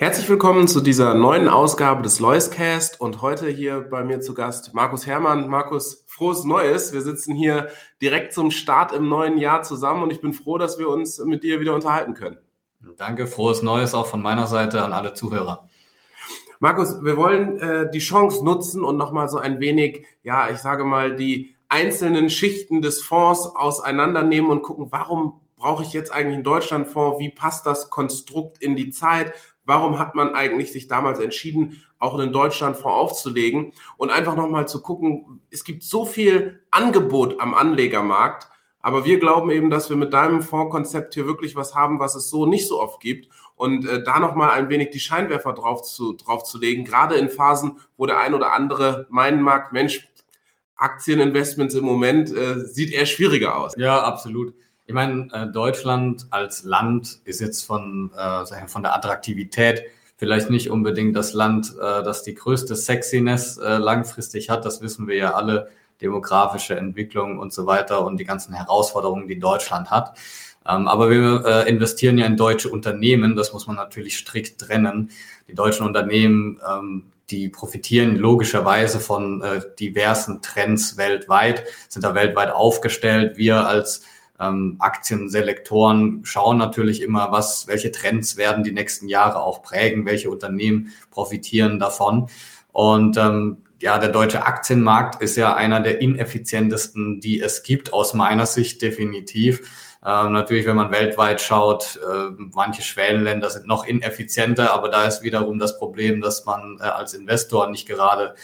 Herzlich willkommen zu dieser neuen Ausgabe des Loiscast und heute hier bei mir zu Gast Markus Herrmann. Markus, frohes Neues. Wir sitzen hier direkt zum Start im neuen Jahr zusammen und ich bin froh, dass wir uns mit dir wieder unterhalten können. Danke, frohes Neues auch von meiner Seite an alle Zuhörer. Markus, wir wollen äh, die Chance nutzen und nochmal so ein wenig, ja, ich sage mal, die einzelnen Schichten des Fonds auseinandernehmen und gucken, warum brauche ich jetzt eigentlich einen Deutschlandfonds? Wie passt das Konstrukt in die Zeit? Warum hat man eigentlich sich damals entschieden, auch einen Deutschlandfonds aufzulegen und einfach nochmal zu gucken, es gibt so viel Angebot am Anlegermarkt, aber wir glauben eben, dass wir mit deinem Fondskonzept hier wirklich was haben, was es so nicht so oft gibt. Und äh, da nochmal ein wenig die Scheinwerfer drauf zu, drauf zu legen, gerade in Phasen, wo der ein oder andere meinen mag, Mensch, Aktieninvestments im Moment äh, sieht eher schwieriger aus. Ja, absolut. Ich meine, äh, Deutschland als Land ist jetzt von, äh, von der Attraktivität vielleicht nicht unbedingt das Land, äh, das die größte Sexiness äh, langfristig hat. Das wissen wir ja alle, demografische Entwicklung und so weiter und die ganzen Herausforderungen, die Deutschland hat. Ähm, aber wir äh, investieren ja in deutsche Unternehmen, das muss man natürlich strikt trennen. Die deutschen Unternehmen, ähm, die profitieren logischerweise von äh, diversen Trends weltweit, sind da weltweit aufgestellt. Wir als ähm, Aktienselektoren schauen natürlich immer, was, welche Trends werden die nächsten Jahre auch prägen, welche Unternehmen profitieren davon. Und ähm, ja, der deutsche Aktienmarkt ist ja einer der ineffizientesten, die es gibt, aus meiner Sicht definitiv. Ähm, natürlich, wenn man weltweit schaut, äh, manche Schwellenländer sind noch ineffizienter, aber da ist wiederum das Problem, dass man äh, als Investor nicht gerade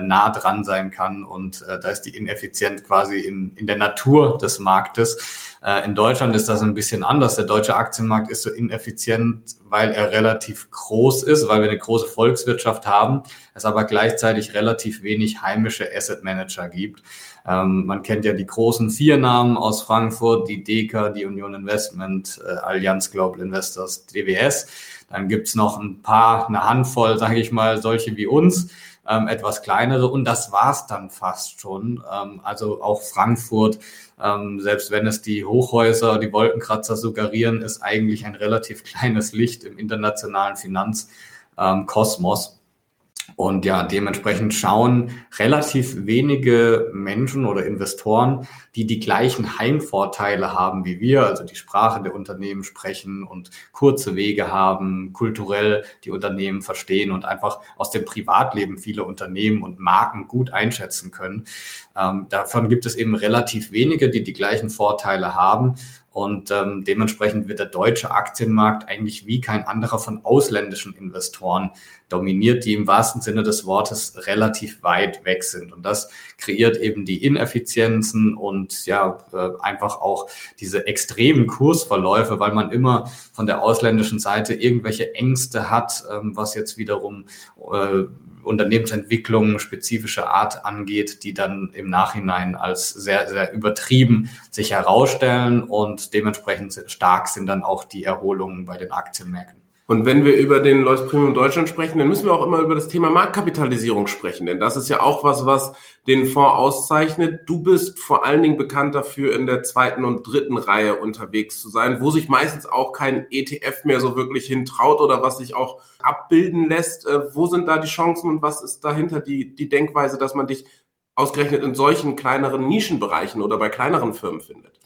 nah dran sein kann und äh, da ist die Ineffizienz quasi in, in der Natur des Marktes. Äh, in Deutschland ist das ein bisschen anders. Der deutsche Aktienmarkt ist so ineffizient, weil er relativ groß ist, weil wir eine große Volkswirtschaft haben, es aber gleichzeitig relativ wenig heimische Asset Manager gibt. Ähm, man kennt ja die großen vier Namen aus Frankfurt, die DECA, die Union Investment, äh, Allianz Global Investors, DWS. Dann gibt's noch ein paar, eine Handvoll, sage ich mal, solche wie uns, ähm, etwas kleinere und das war's dann fast schon. Ähm, also auch Frankfurt, ähm, selbst wenn es die Hochhäuser, die Wolkenkratzer suggerieren, ist eigentlich ein relativ kleines Licht im internationalen Finanzkosmos. Und ja, dementsprechend schauen relativ wenige Menschen oder Investoren, die die gleichen Heimvorteile haben wie wir, also die Sprache der Unternehmen sprechen und kurze Wege haben, kulturell die Unternehmen verstehen und einfach aus dem Privatleben viele Unternehmen und Marken gut einschätzen können. Ähm, davon gibt es eben relativ wenige, die die gleichen Vorteile haben. Und ähm, dementsprechend wird der deutsche Aktienmarkt eigentlich wie kein anderer von ausländischen Investoren dominiert, die im wahrsten Sinne des Wortes relativ weit weg sind. Und das kreiert eben die Ineffizienzen und ja, äh, einfach auch diese extremen Kursverläufe, weil man immer von der ausländischen Seite irgendwelche Ängste hat, ähm, was jetzt wiederum äh, Unternehmensentwicklung spezifischer Art angeht, die dann im Nachhinein als sehr, sehr übertrieben sich herausstellen und dementsprechend stark sind dann auch die Erholungen bei den Aktienmärkten. Und wenn wir über den Lois Premium Deutschland sprechen, dann müssen wir auch immer über das Thema Marktkapitalisierung sprechen, denn das ist ja auch was, was den Fonds auszeichnet. Du bist vor allen Dingen bekannt dafür, in der zweiten und dritten Reihe unterwegs zu sein, wo sich meistens auch kein ETF mehr so wirklich hintraut oder was sich auch abbilden lässt. Äh, wo sind da die Chancen und was ist dahinter die, die Denkweise, dass man dich ausgerechnet in solchen kleineren Nischenbereichen oder bei kleineren Firmen findet?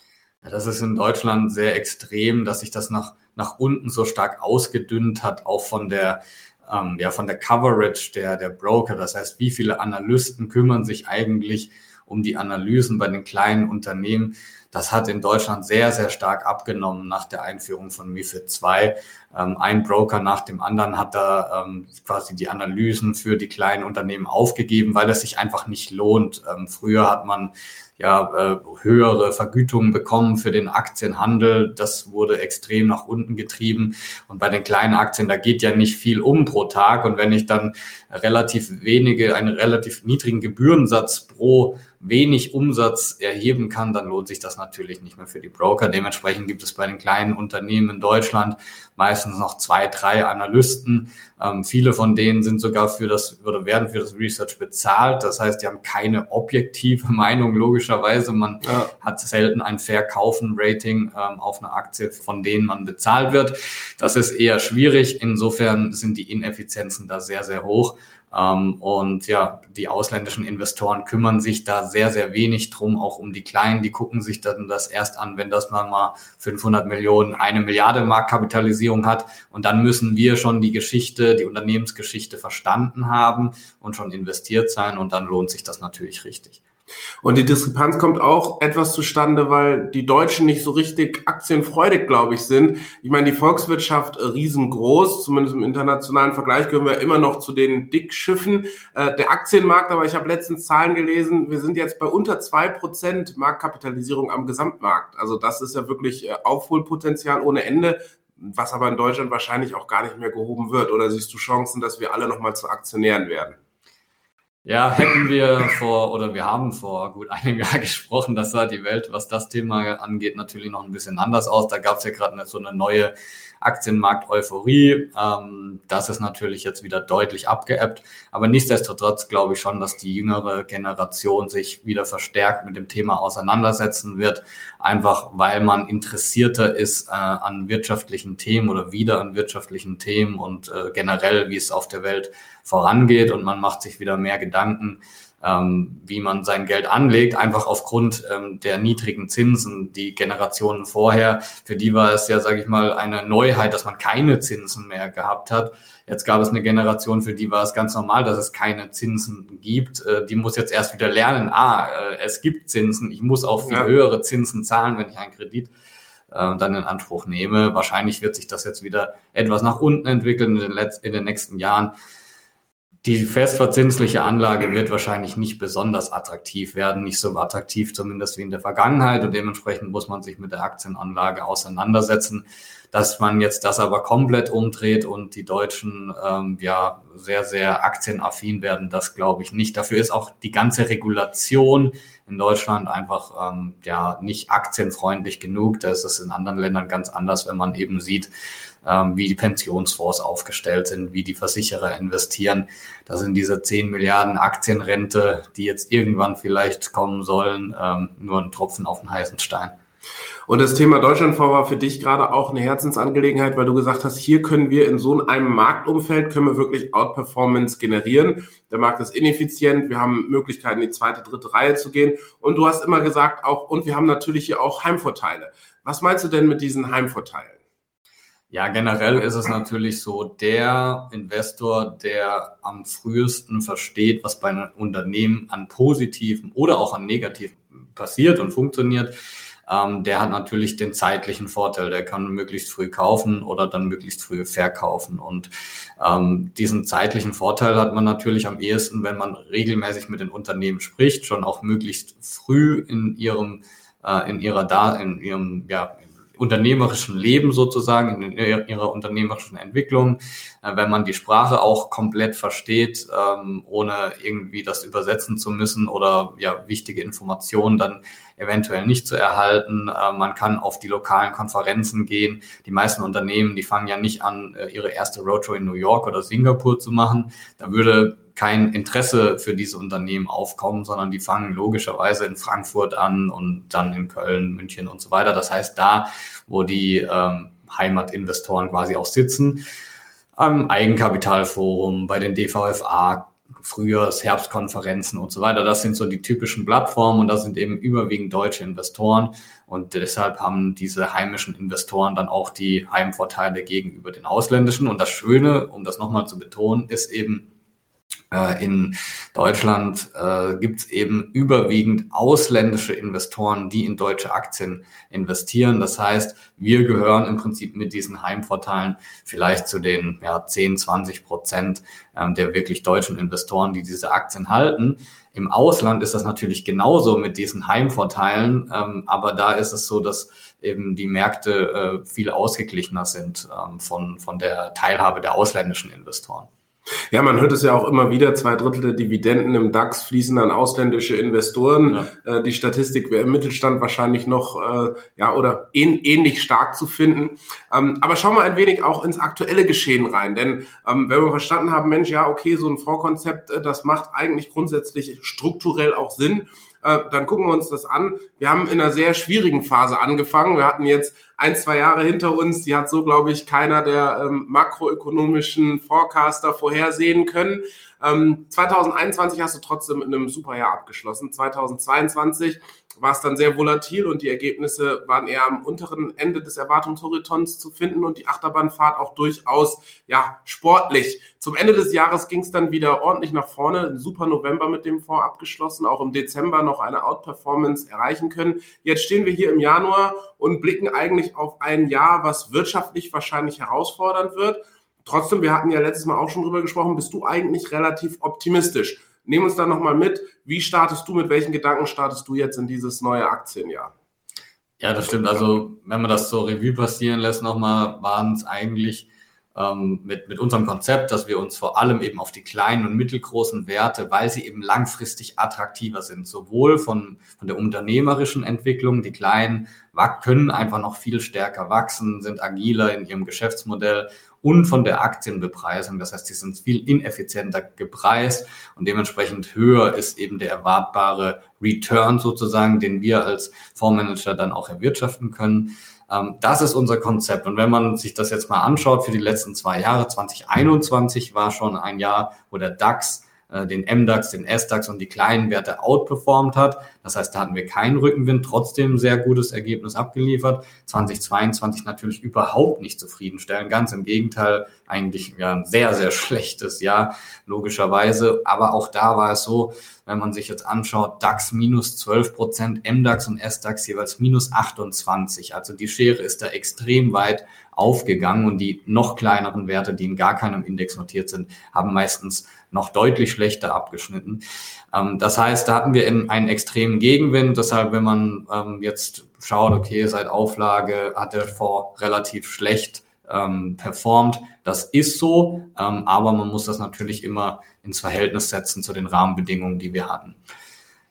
Das ist in Deutschland sehr extrem, dass sich das nach, nach unten so stark ausgedünnt hat, auch von der, ähm, ja, von der Coverage der, der Broker. Das heißt, wie viele Analysten kümmern sich eigentlich um die Analysen bei den kleinen Unternehmen? Das hat in Deutschland sehr, sehr stark abgenommen nach der Einführung von MIFID II. Ähm, ein Broker nach dem anderen hat da ähm, quasi die Analysen für die kleinen Unternehmen aufgegeben, weil es sich einfach nicht lohnt. Ähm, früher hat man ja äh, höhere Vergütungen bekommen für den Aktienhandel. Das wurde extrem nach unten getrieben. Und bei den kleinen Aktien, da geht ja nicht viel um pro Tag. Und wenn ich dann relativ wenige, einen relativ niedrigen Gebührensatz pro wenig Umsatz erheben kann, dann lohnt sich das natürlich nicht mehr für die Broker. Dementsprechend gibt es bei den kleinen Unternehmen in Deutschland meistens noch zwei, drei Analysten. Ähm, viele von denen sind sogar für das oder werden für das Research bezahlt. Das heißt, die haben keine objektive Meinung logischerweise. Man ja. hat selten ein Verkaufen-Rating ähm, auf eine Aktie, von denen man bezahlt wird. Das ist eher schwierig. Insofern sind die Ineffizienzen da sehr, sehr hoch. Ähm, und ja, die ausländischen Investoren kümmern sich da sehr, sehr wenig drum, auch um die Kleinen. Die gucken sich dann das erst an, wenn das mal 500 Millionen, eine Milliarde Marktkapitalisierung hat. Und dann müssen wir schon die Geschichte, die Unternehmensgeschichte verstanden haben und schon investiert sein. Und dann lohnt sich das natürlich richtig. Und die Diskrepanz kommt auch etwas zustande, weil die Deutschen nicht so richtig aktienfreudig, glaube ich, sind. Ich meine, die Volkswirtschaft äh, riesengroß, zumindest im internationalen Vergleich gehören wir immer noch zu den Dickschiffen. Äh, der Aktienmarkt, aber ich habe letztens Zahlen gelesen, wir sind jetzt bei unter zwei Prozent Marktkapitalisierung am Gesamtmarkt. Also das ist ja wirklich äh, Aufholpotenzial ohne Ende was aber in Deutschland wahrscheinlich auch gar nicht mehr gehoben wird. Oder siehst du Chancen, dass wir alle nochmal zu Aktionären werden? Ja, hätten wir vor oder wir haben vor gut einem Jahr gesprochen, das sah die Welt, was das Thema angeht, natürlich noch ein bisschen anders aus. Da gab es ja gerade so eine neue Aktienmarkt-Euphorie. Ähm, das ist natürlich jetzt wieder deutlich abgeebbt. Aber nichtsdestotrotz glaube ich schon, dass die jüngere Generation sich wieder verstärkt mit dem Thema auseinandersetzen wird. Einfach weil man interessierter ist äh, an wirtschaftlichen Themen oder wieder an wirtschaftlichen Themen und äh, generell, wie es auf der Welt vorangeht und man macht sich wieder mehr Gedanken, ähm, wie man sein Geld anlegt, einfach aufgrund ähm, der niedrigen Zinsen. Die Generationen vorher, für die war es ja, sage ich mal, eine Neuheit, dass man keine Zinsen mehr gehabt hat. Jetzt gab es eine Generation, für die war es ganz normal, dass es keine Zinsen gibt. Äh, die muss jetzt erst wieder lernen, ah, äh, es gibt Zinsen, ich muss auch viel ja. höhere Zinsen zahlen, wenn ich einen Kredit äh, dann in Anspruch nehme. Wahrscheinlich wird sich das jetzt wieder etwas nach unten entwickeln in den, in den nächsten Jahren die festverzinsliche Anlage wird wahrscheinlich nicht besonders attraktiv werden, nicht so attraktiv zumindest wie in der Vergangenheit und dementsprechend muss man sich mit der Aktienanlage auseinandersetzen. Dass man jetzt das aber komplett umdreht und die Deutschen ähm, ja sehr, sehr aktienaffin werden, das glaube ich nicht. Dafür ist auch die ganze Regulation in Deutschland einfach ähm, ja nicht aktienfreundlich genug. Da ist es in anderen Ländern ganz anders, wenn man eben sieht, ähm, wie die Pensionsfonds aufgestellt sind, wie die Versicherer investieren. Da sind diese 10 Milliarden Aktienrente, die jetzt irgendwann vielleicht kommen sollen, ähm, nur ein Tropfen auf den heißen Stein. Und das Thema Deutschlandfonds war für dich gerade auch eine Herzensangelegenheit, weil du gesagt hast, hier können wir in so einem Marktumfeld, können wir wirklich Outperformance generieren. Der Markt ist ineffizient, wir haben Möglichkeiten, in die zweite, dritte Reihe zu gehen. Und du hast immer gesagt auch, und wir haben natürlich hier auch Heimvorteile. Was meinst du denn mit diesen Heimvorteilen? Ja, generell ist es natürlich so, der Investor, der am frühesten versteht, was bei einem Unternehmen an positiven oder auch an negativen passiert und funktioniert, ähm, der hat natürlich den zeitlichen Vorteil. Der kann möglichst früh kaufen oder dann möglichst früh verkaufen. Und ähm, diesen zeitlichen Vorteil hat man natürlich am ehesten, wenn man regelmäßig mit den Unternehmen spricht, schon auch möglichst früh in ihrem äh, in ihrer da in ihrem ja unternehmerischen Leben sozusagen, in ihrer unternehmerischen Entwicklung, äh, wenn man die Sprache auch komplett versteht, ähm, ohne irgendwie das übersetzen zu müssen oder ja wichtige Informationen dann eventuell nicht zu erhalten. Äh, man kann auf die lokalen Konferenzen gehen. Die meisten Unternehmen, die fangen ja nicht an, äh, ihre erste Roadshow in New York oder Singapur zu machen. Da würde kein Interesse für diese Unternehmen aufkommen, sondern die fangen logischerweise in Frankfurt an und dann in Köln, München und so weiter. Das heißt, da, wo die ähm, Heimatinvestoren quasi auch sitzen, am Eigenkapitalforum, bei den DVFA, Frühjahrs-, Herbstkonferenzen und so weiter. Das sind so die typischen Plattformen und das sind eben überwiegend deutsche Investoren. Und deshalb haben diese heimischen Investoren dann auch die Heimvorteile gegenüber den ausländischen. Und das Schöne, um das nochmal zu betonen, ist eben, in Deutschland äh, gibt es eben überwiegend ausländische Investoren, die in deutsche Aktien investieren. Das heißt, wir gehören im Prinzip mit diesen Heimvorteilen vielleicht zu den ja, 10, 20 Prozent ähm, der wirklich deutschen Investoren, die diese Aktien halten. Im Ausland ist das natürlich genauso mit diesen Heimvorteilen, ähm, aber da ist es so, dass eben die Märkte äh, viel ausgeglichener sind ähm, von, von der Teilhabe der ausländischen Investoren. Ja, man hört es ja auch immer wieder, zwei Drittel der Dividenden im DAX fließen an ausländische Investoren. Ja. Äh, die Statistik wäre im Mittelstand wahrscheinlich noch, äh, ja, oder ähnlich stark zu finden. Ähm, aber schauen wir ein wenig auch ins aktuelle Geschehen rein. Denn ähm, wenn wir verstanden haben, Mensch, ja, okay, so ein Fondskonzept, äh, das macht eigentlich grundsätzlich strukturell auch Sinn dann gucken wir uns das an. Wir haben in einer sehr schwierigen Phase angefangen. Wir hatten jetzt ein, zwei Jahre hinter uns, die hat so, glaube ich, keiner der ähm, makroökonomischen Forecaster vorhersehen können. Ähm, 2021 hast du trotzdem in einem super Jahr abgeschlossen. 2022 war es dann sehr volatil und die Ergebnisse waren eher am unteren Ende des Erwartungshorizonts zu finden und die Achterbahnfahrt auch durchaus ja sportlich. Zum Ende des Jahres ging es dann wieder ordentlich nach vorne. Ein super November mit dem Fonds abgeschlossen, auch im Dezember noch eine Outperformance erreichen können. Jetzt stehen wir hier im Januar und blicken eigentlich auf ein Jahr, was wirtschaftlich wahrscheinlich herausfordernd wird. Trotzdem, wir hatten ja letztes Mal auch schon drüber gesprochen, bist du eigentlich relativ optimistisch. Nehm uns da nochmal mit. Wie startest du, mit welchen Gedanken startest du jetzt in dieses neue Aktienjahr? Ja, das stimmt. Also, wenn man das so Revue passieren lässt, nochmal, waren es eigentlich ähm, mit, mit unserem Konzept, dass wir uns vor allem eben auf die kleinen und mittelgroßen Werte, weil sie eben langfristig attraktiver sind, sowohl von, von der unternehmerischen Entwicklung, die kleinen können einfach noch viel stärker wachsen, sind agiler in ihrem Geschäftsmodell und von der Aktienbepreisung. Das heißt, die sind viel ineffizienter gepreist und dementsprechend höher ist eben der erwartbare Return sozusagen, den wir als Fondsmanager dann auch erwirtschaften können. Ähm, das ist unser Konzept. Und wenn man sich das jetzt mal anschaut für die letzten zwei Jahre, 2021 war schon ein Jahr, wo der DAX den MDAX, den SDAX und die kleinen Werte outperformed hat. Das heißt, da hatten wir keinen Rückenwind, trotzdem sehr gutes Ergebnis abgeliefert. 2022 natürlich überhaupt nicht zufriedenstellend, ganz im Gegenteil, eigentlich ja, ein sehr, sehr schlechtes Jahr, logischerweise. Aber auch da war es so, wenn man sich jetzt anschaut, DAX minus 12 Prozent, MDAX und SDAX jeweils minus 28. Also die Schere ist da extrem weit aufgegangen und die noch kleineren Werte, die in gar keinem Index notiert sind, haben meistens noch deutlich schlechter abgeschnitten. Ähm, das heißt, da hatten wir einen extremen Gegenwind. Deshalb, wenn man ähm, jetzt schaut, okay, seit Auflage hat der Fonds relativ schlecht ähm, performt. Das ist so, ähm, aber man muss das natürlich immer ins Verhältnis setzen zu den Rahmenbedingungen, die wir hatten.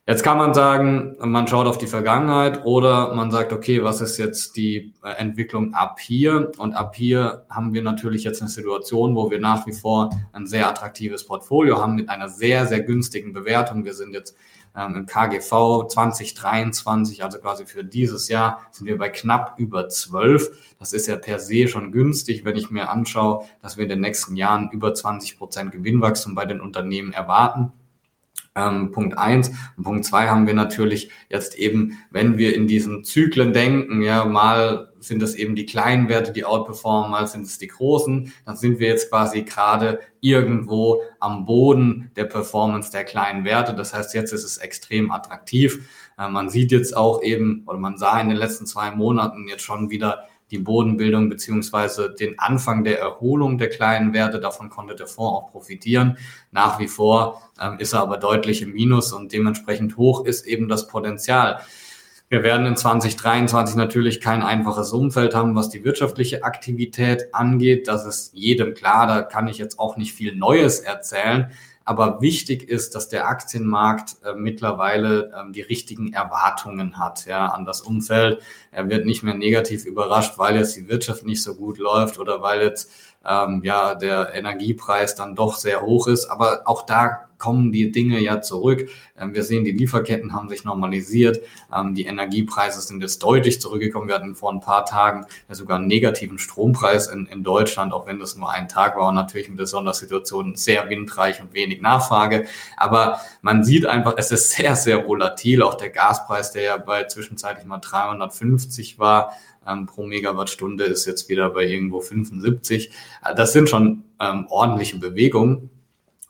Jetzt kann man sagen, man schaut auf die Vergangenheit oder man sagt, okay, was ist jetzt die äh, Entwicklung ab hier? Und ab hier haben wir natürlich jetzt eine Situation, wo wir nach wie vor ein sehr attraktives Portfolio haben mit einer sehr, sehr günstigen Bewertung. Wir sind jetzt ähm, im KGV 2023, also quasi für dieses Jahr, sind wir bei knapp über 12. Das ist ja per se schon günstig, wenn ich mir anschaue, dass wir in den nächsten Jahren über 20 Prozent Gewinnwachstum bei den Unternehmen erwarten. Ähm, Punkt eins. Und Punkt zwei haben wir natürlich jetzt eben, wenn wir in diesen Zyklen denken, ja, mal sind es eben die kleinen Werte, die outperformen, mal sind es die großen, dann sind wir jetzt quasi gerade irgendwo am Boden der Performance der kleinen Werte. Das heißt, jetzt ist es extrem attraktiv. Äh, man sieht jetzt auch eben, oder man sah in den letzten zwei Monaten jetzt schon wieder die Bodenbildung beziehungsweise den Anfang der Erholung der kleinen Werte. Davon konnte der Fonds auch profitieren. Nach wie vor ähm, ist er aber deutlich im Minus und dementsprechend hoch ist eben das Potenzial. Wir werden in 2023 natürlich kein einfaches Umfeld haben, was die wirtschaftliche Aktivität angeht. Das ist jedem klar. Da kann ich jetzt auch nicht viel Neues erzählen. Aber wichtig ist, dass der Aktienmarkt äh, mittlerweile ähm, die richtigen Erwartungen hat ja, an das Umfeld. Er wird nicht mehr negativ überrascht, weil jetzt die Wirtschaft nicht so gut läuft oder weil jetzt ähm, ja der Energiepreis dann doch sehr hoch ist. Aber auch da kommen die Dinge ja zurück. Ähm, wir sehen, die Lieferketten haben sich normalisiert. Ähm, die Energiepreise sind jetzt deutlich zurückgekommen. Wir hatten vor ein paar Tagen sogar einen negativen Strompreis in, in Deutschland, auch wenn das nur ein Tag war und natürlich in der Sondersituation sehr windreich und wenig Nachfrage. Aber man sieht einfach, es ist sehr, sehr volatil. Auch der Gaspreis, der ja bei zwischenzeitlich mal 350 war, ähm, pro Megawattstunde ist jetzt wieder bei irgendwo 75. Das sind schon ähm, ordentliche Bewegungen.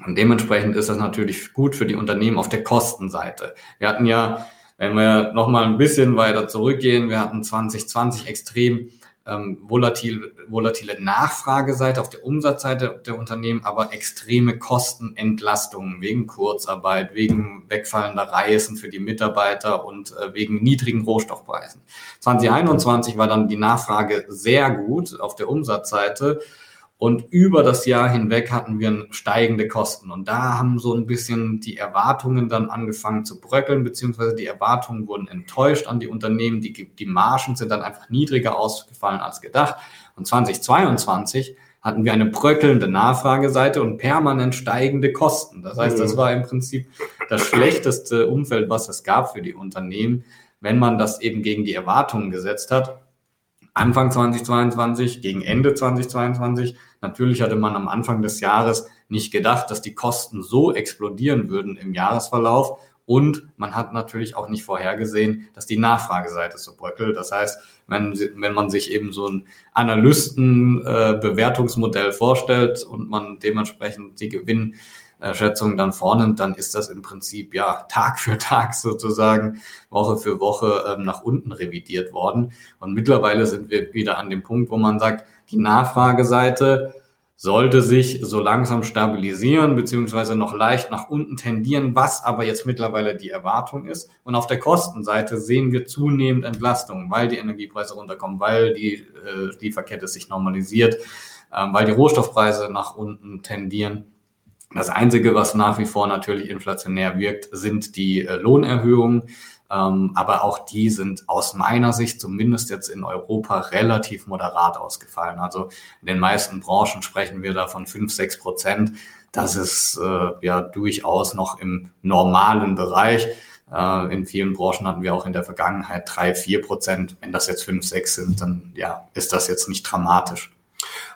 Und dementsprechend ist das natürlich gut für die Unternehmen auf der Kostenseite. Wir hatten ja, wenn wir nochmal ein bisschen weiter zurückgehen, wir hatten 2020 extrem ähm, volatil, volatile Nachfrageseite auf der Umsatzseite der Unternehmen, aber extreme Kostenentlastungen wegen Kurzarbeit, wegen wegfallender Reisen für die Mitarbeiter und äh, wegen niedrigen Rohstoffpreisen. 2021 war dann die Nachfrage sehr gut auf der Umsatzseite und über das Jahr hinweg hatten wir steigende Kosten. Und da haben so ein bisschen die Erwartungen dann angefangen zu bröckeln, beziehungsweise die Erwartungen wurden enttäuscht an die Unternehmen. Die, die Margen sind dann einfach niedriger ausgefallen als gedacht. Und 2022 hatten wir eine bröckelnde Nachfrageseite und permanent steigende Kosten. Das heißt, das mhm. war im Prinzip das schlechteste Umfeld, was es gab für die Unternehmen, wenn man das eben gegen die Erwartungen gesetzt hat. Anfang 2022, gegen Ende 2022. Natürlich hatte man am Anfang des Jahres nicht gedacht, dass die Kosten so explodieren würden im Jahresverlauf. Und man hat natürlich auch nicht vorhergesehen, dass die Nachfrageseite so bröckelt. Das heißt, wenn, wenn man sich eben so ein Analystenbewertungsmodell äh, vorstellt und man dementsprechend die Gewinn Schätzung dann vornimmt, dann ist das im Prinzip ja Tag für Tag sozusagen, Woche für Woche ähm, nach unten revidiert worden. Und mittlerweile sind wir wieder an dem Punkt, wo man sagt, die Nachfrageseite sollte sich so langsam stabilisieren, beziehungsweise noch leicht nach unten tendieren, was aber jetzt mittlerweile die Erwartung ist. Und auf der Kostenseite sehen wir zunehmend Entlastungen, weil die Energiepreise runterkommen, weil die äh, Lieferkette sich normalisiert, äh, weil die Rohstoffpreise nach unten tendieren. Das Einzige, was nach wie vor natürlich inflationär wirkt, sind die äh, Lohnerhöhungen. Ähm, aber auch die sind aus meiner Sicht zumindest jetzt in Europa relativ moderat ausgefallen. Also in den meisten Branchen sprechen wir da von fünf, sechs Prozent. Das ist äh, ja durchaus noch im normalen Bereich. Äh, in vielen Branchen hatten wir auch in der Vergangenheit drei, vier Prozent. Wenn das jetzt fünf, sechs sind, dann ja, ist das jetzt nicht dramatisch.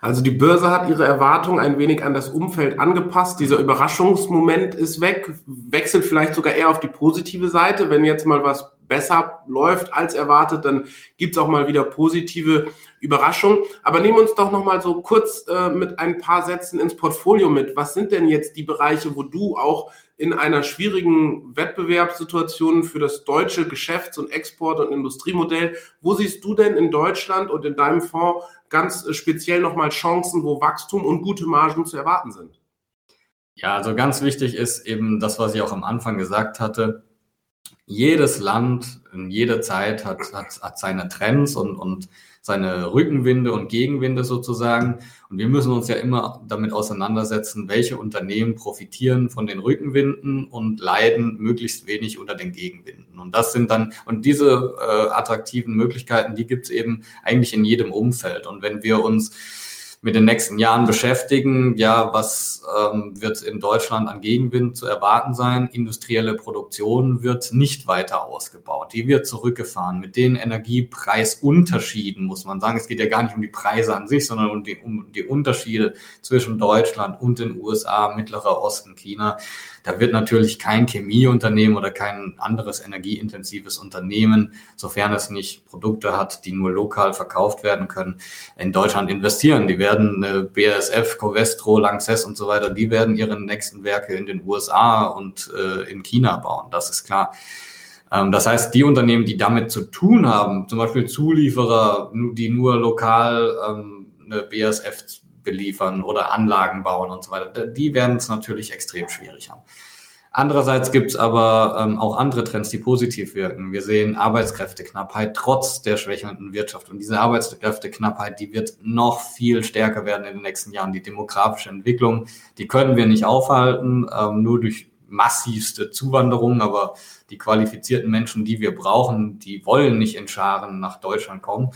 Also die Börse hat ihre Erwartungen ein wenig an das Umfeld angepasst. Dieser Überraschungsmoment ist weg, wechselt vielleicht sogar eher auf die positive Seite. Wenn jetzt mal was besser läuft als erwartet, dann gibt es auch mal wieder positive Überraschungen. Aber nehmen uns doch noch mal so kurz äh, mit ein paar Sätzen ins Portfolio mit. Was sind denn jetzt die Bereiche, wo du auch in einer schwierigen Wettbewerbssituation für das deutsche Geschäfts- und Export- und Industriemodell, wo siehst du denn in Deutschland und in deinem Fonds ganz äh, speziell nochmal Chancen, wo Wachstum und gute Margen zu erwarten sind? Ja, also ganz wichtig ist eben das, was ich auch am Anfang gesagt hatte. Jedes Land in jeder Zeit hat, hat, hat seine Trends und, und seine Rückenwinde und Gegenwinde sozusagen. Und wir müssen uns ja immer damit auseinandersetzen, welche Unternehmen profitieren von den Rückenwinden und leiden möglichst wenig unter den Gegenwinden. Und das sind dann, und diese äh, attraktiven Möglichkeiten, die gibt es eben eigentlich in jedem Umfeld. Und wenn wir uns mit den nächsten Jahren beschäftigen. Ja, was ähm, wird in Deutschland an Gegenwind zu erwarten sein? Industrielle Produktion wird nicht weiter ausgebaut. Die wird zurückgefahren. Mit den Energiepreisunterschieden muss man sagen. Es geht ja gar nicht um die Preise an sich, sondern um die, um die Unterschiede zwischen Deutschland und den USA, Mittlerer Osten, China. Da wird natürlich kein Chemieunternehmen oder kein anderes energieintensives Unternehmen, sofern es nicht Produkte hat, die nur lokal verkauft werden können, in Deutschland investieren. Die werden äh, BASF, Covestro, Lanxess und so weiter, die werden ihre nächsten Werke in den USA und äh, in China bauen. Das ist klar. Ähm, das heißt, die Unternehmen, die damit zu tun haben, zum Beispiel Zulieferer, die nur lokal ähm, eine BASF beliefern oder Anlagen bauen und so weiter. Die werden es natürlich extrem schwierig haben. Andererseits gibt es aber ähm, auch andere Trends, die positiv wirken. Wir sehen Arbeitskräfteknappheit trotz der schwächelnden Wirtschaft. Und diese Arbeitskräfteknappheit, die wird noch viel stärker werden in den nächsten Jahren. Die demografische Entwicklung, die können wir nicht aufhalten, ähm, nur durch massivste Zuwanderung. Aber die qualifizierten Menschen, die wir brauchen, die wollen nicht in Scharen nach Deutschland kommen.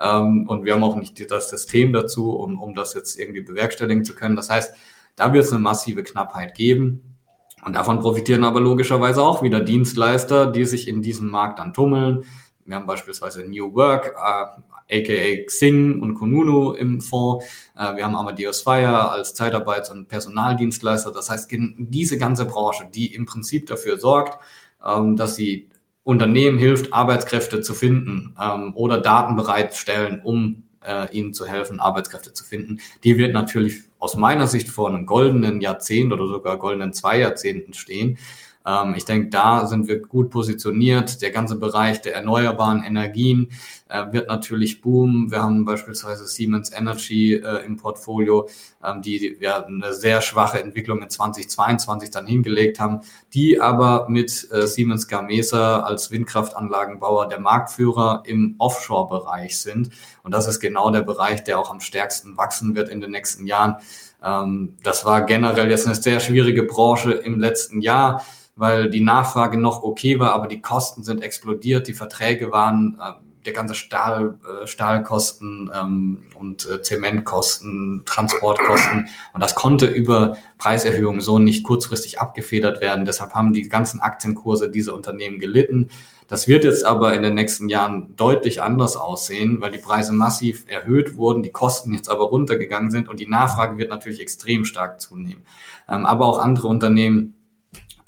Ähm, und wir haben auch nicht das System dazu, um, um das jetzt irgendwie bewerkstelligen zu können. Das heißt, da wird es eine massive Knappheit geben. Und davon profitieren aber logischerweise auch wieder Dienstleister, die sich in diesem Markt dann tummeln. Wir haben beispielsweise New Work, äh, aka Xing und Kununu im Fonds. Äh, wir haben Amadeus Fire als Zeitarbeits- und Personaldienstleister. Das heißt, diese ganze Branche, die im Prinzip dafür sorgt, ähm, dass sie Unternehmen hilft, Arbeitskräfte zu finden ähm, oder Daten bereitstellen, um äh, ihnen zu helfen, Arbeitskräfte zu finden. Die wird natürlich aus meiner Sicht vor einem goldenen Jahrzehnt oder sogar goldenen zwei Jahrzehnten stehen. Ähm, ich denke, da sind wir gut positioniert. Der ganze Bereich der erneuerbaren Energien äh, wird natürlich boomen. Wir haben beispielsweise Siemens Energy äh, im Portfolio, ähm, die ja eine sehr schwache Entwicklung in 2022 dann hingelegt haben, die aber mit äh, Siemens Gamesa als Windkraftanlagenbauer der Marktführer im Offshore-Bereich sind. Und das ist genau der Bereich, der auch am stärksten wachsen wird in den nächsten Jahren. Ähm, das war generell jetzt eine sehr schwierige Branche im letzten Jahr weil die Nachfrage noch okay war, aber die Kosten sind explodiert, die Verträge waren, äh, der ganze Stahl, äh, Stahlkosten ähm, und äh, Zementkosten, Transportkosten und das konnte über Preiserhöhungen so nicht kurzfristig abgefedert werden. Deshalb haben die ganzen Aktienkurse dieser Unternehmen gelitten. Das wird jetzt aber in den nächsten Jahren deutlich anders aussehen, weil die Preise massiv erhöht wurden, die Kosten jetzt aber runtergegangen sind und die Nachfrage wird natürlich extrem stark zunehmen. Ähm, aber auch andere Unternehmen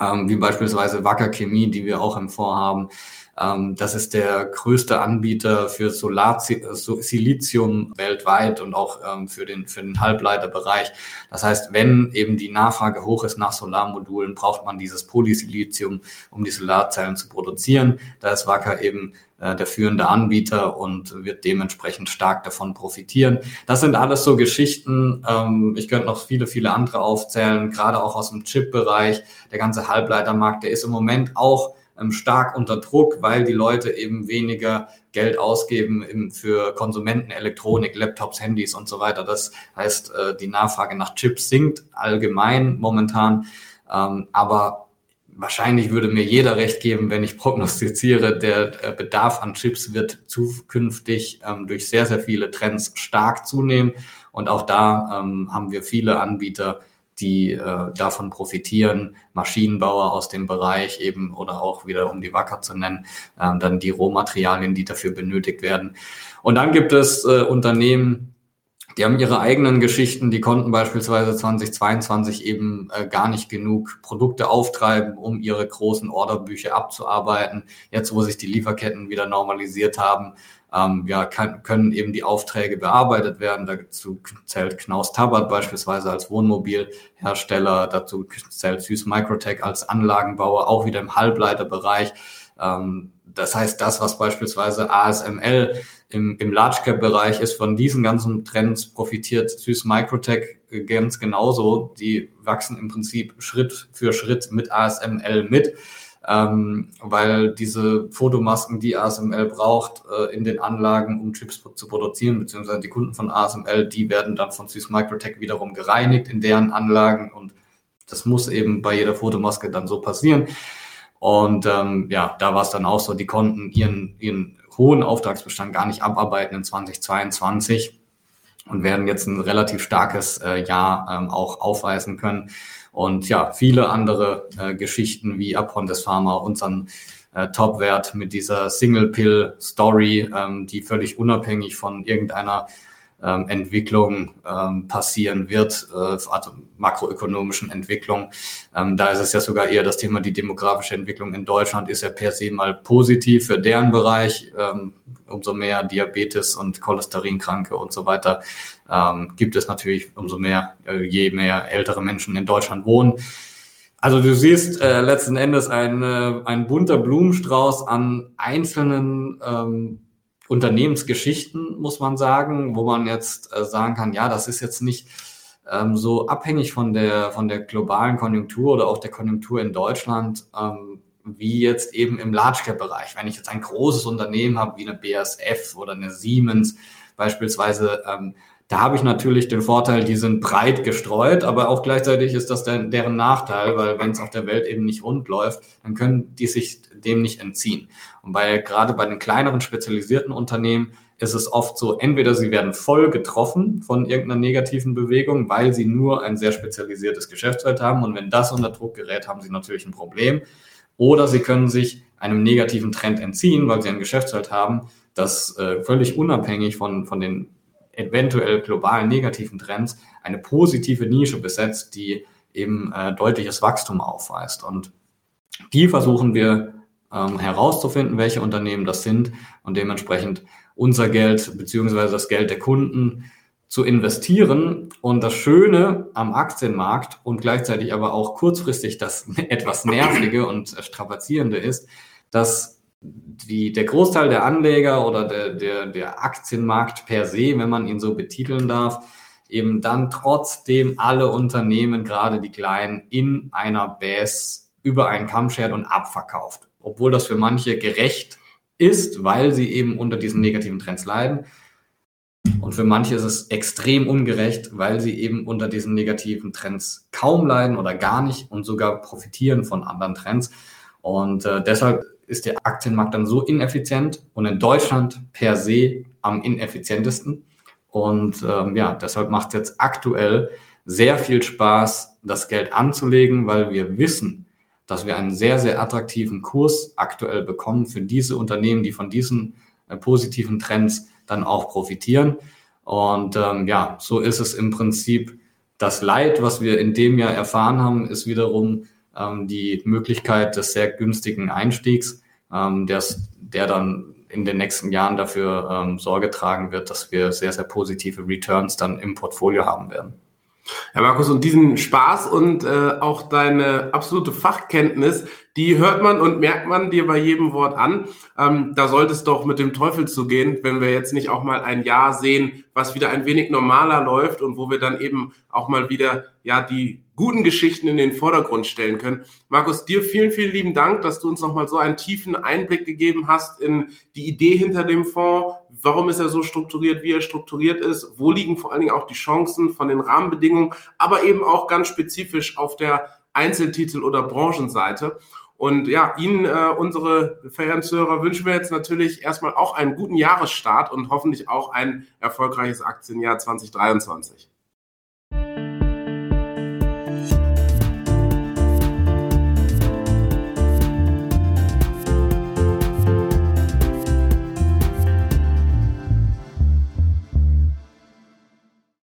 ähm, wie beispielsweise Wacker Chemie, die wir auch im Fonds haben. Ähm, das ist der größte Anbieter für Solar-Silizium weltweit und auch ähm, für, den, für den Halbleiterbereich. Das heißt, wenn eben die Nachfrage hoch ist nach Solarmodulen, braucht man dieses Polysilizium, um die Solarzellen zu produzieren. Da ist Wacker eben äh, der führende Anbieter und wird dementsprechend stark davon profitieren. Das sind alles so Geschichten. Ähm, ich könnte noch viele, viele andere aufzählen, gerade auch aus dem Chip-Bereich. Der ganze Halbleitermarkt, der ist im Moment auch ähm, stark unter Druck, weil die Leute eben weniger Geld ausgeben für Konsumenten, Elektronik, Laptops, Handys und so weiter. Das heißt, äh, die Nachfrage nach Chips sinkt allgemein momentan. Ähm, aber wahrscheinlich würde mir jeder recht geben, wenn ich prognostiziere, der äh, Bedarf an Chips wird zukünftig ähm, durch sehr, sehr viele Trends stark zunehmen. Und auch da ähm, haben wir viele Anbieter, die äh, davon profitieren, Maschinenbauer aus dem Bereich eben oder auch wieder, um die Wacker zu nennen, äh, dann die Rohmaterialien, die dafür benötigt werden. Und dann gibt es äh, Unternehmen, die haben ihre eigenen Geschichten, die konnten beispielsweise 2022 eben äh, gar nicht genug Produkte auftreiben, um ihre großen Orderbücher abzuarbeiten. Jetzt, wo sich die Lieferketten wieder normalisiert haben, ähm, ja, kann, können eben die Aufträge bearbeitet werden. Dazu zählt Knaus Tabbert beispielsweise als Wohnmobilhersteller, dazu zählt Süß Microtech als Anlagenbauer, auch wieder im Halbleiterbereich. Ähm, das heißt, das, was beispielsweise ASML im, im Large Cap Bereich ist, von diesen ganzen Trends profitiert Süß Microtech ganz genauso. Die wachsen im Prinzip Schritt für Schritt mit ASML mit, ähm, weil diese Fotomasken, die ASML braucht, äh, in den Anlagen, um Chips zu produzieren, beziehungsweise die Kunden von ASML, die werden dann von Süß Microtech wiederum gereinigt in deren Anlagen und das muss eben bei jeder Fotomaske dann so passieren. Und ähm, ja, da war es dann auch so, die konnten ihren, ihren hohen Auftragsbestand gar nicht abarbeiten in 2022 und werden jetzt ein relativ starkes äh, Jahr ähm, auch aufweisen können. Und ja, viele andere äh, Geschichten wie Apontes Pharma, unseren äh, Top-Wert mit dieser Single-Pill-Story, ähm, die völlig unabhängig von irgendeiner ähm, Entwicklung ähm, passieren wird, äh, also makroökonomischen Entwicklung. Ähm, da ist es ja sogar eher das Thema, die demografische Entwicklung in Deutschland ist ja per se mal positiv für deren Bereich. Ähm, umso mehr Diabetes und Cholesterinkranke und so weiter ähm, gibt es natürlich, umso mehr, äh, je mehr ältere Menschen in Deutschland wohnen. Also du siehst äh, letzten Endes ein, äh, ein bunter Blumenstrauß an einzelnen ähm, Unternehmensgeschichten, muss man sagen, wo man jetzt äh, sagen kann, ja, das ist jetzt nicht ähm, so abhängig von der, von der globalen Konjunktur oder auch der Konjunktur in Deutschland, ähm, wie jetzt eben im Large Cap Bereich. Wenn ich jetzt ein großes Unternehmen habe, wie eine BASF oder eine Siemens beispielsweise, ähm, da habe ich natürlich den Vorteil, die sind breit gestreut, aber auch gleichzeitig ist das dann deren Nachteil, weil wenn es auf der Welt eben nicht rund läuft, dann können die sich dem nicht entziehen. Und bei, gerade bei den kleineren spezialisierten Unternehmen ist es oft so, entweder sie werden voll getroffen von irgendeiner negativen Bewegung, weil sie nur ein sehr spezialisiertes Geschäftsfeld haben. Und wenn das unter Druck gerät, haben sie natürlich ein Problem. Oder sie können sich einem negativen Trend entziehen, weil sie ein Geschäftsfeld haben, das äh, völlig unabhängig von, von den eventuell globalen negativen Trends eine positive Nische besetzt, die eben äh, deutliches Wachstum aufweist. Und die versuchen wir ähm, herauszufinden, welche Unternehmen das sind und dementsprechend unser Geld beziehungsweise das Geld der Kunden zu investieren. Und das Schöne am Aktienmarkt und gleichzeitig aber auch kurzfristig das etwas nervige und strapazierende ist, dass die, der Großteil der Anleger oder der, der, der Aktienmarkt per se, wenn man ihn so betiteln darf, eben dann trotzdem alle Unternehmen, gerade die kleinen, in einer Base über einen Kamm schert und abverkauft. Obwohl das für manche gerecht ist, weil sie eben unter diesen negativen Trends leiden. Und für manche ist es extrem ungerecht, weil sie eben unter diesen negativen Trends kaum leiden oder gar nicht und sogar profitieren von anderen Trends. Und äh, deshalb ist der Aktienmarkt dann so ineffizient und in Deutschland per se am ineffizientesten. Und ähm, ja, deshalb macht es jetzt aktuell sehr viel Spaß, das Geld anzulegen, weil wir wissen, dass wir einen sehr, sehr attraktiven Kurs aktuell bekommen für diese Unternehmen, die von diesen äh, positiven Trends dann auch profitieren. Und ähm, ja, so ist es im Prinzip das Leid, was wir in dem Jahr erfahren haben, ist wiederum ähm, die Möglichkeit des sehr günstigen Einstiegs, ähm, des, der dann in den nächsten Jahren dafür ähm, Sorge tragen wird, dass wir sehr, sehr positive Returns dann im Portfolio haben werden. Ja, Markus, und diesen Spaß und äh, auch deine absolute Fachkenntnis, die hört man und merkt man dir bei jedem Wort an. Ähm, da sollte es doch mit dem Teufel zugehen, wenn wir jetzt nicht auch mal ein Jahr sehen, was wieder ein wenig normaler läuft und wo wir dann eben auch mal wieder ja die guten Geschichten in den Vordergrund stellen können. Markus, dir vielen, vielen lieben Dank, dass du uns nochmal so einen tiefen Einblick gegeben hast in die Idee hinter dem Fonds. Warum ist er so strukturiert, wie er strukturiert ist? Wo liegen vor allen Dingen auch die Chancen von den Rahmenbedingungen, aber eben auch ganz spezifisch auf der Einzeltitel- oder Branchenseite. Und ja, Ihnen, äh, unsere verehrten Zuhörer, wünschen wir jetzt natürlich erstmal auch einen guten Jahresstart und hoffentlich auch ein erfolgreiches Aktienjahr 2023.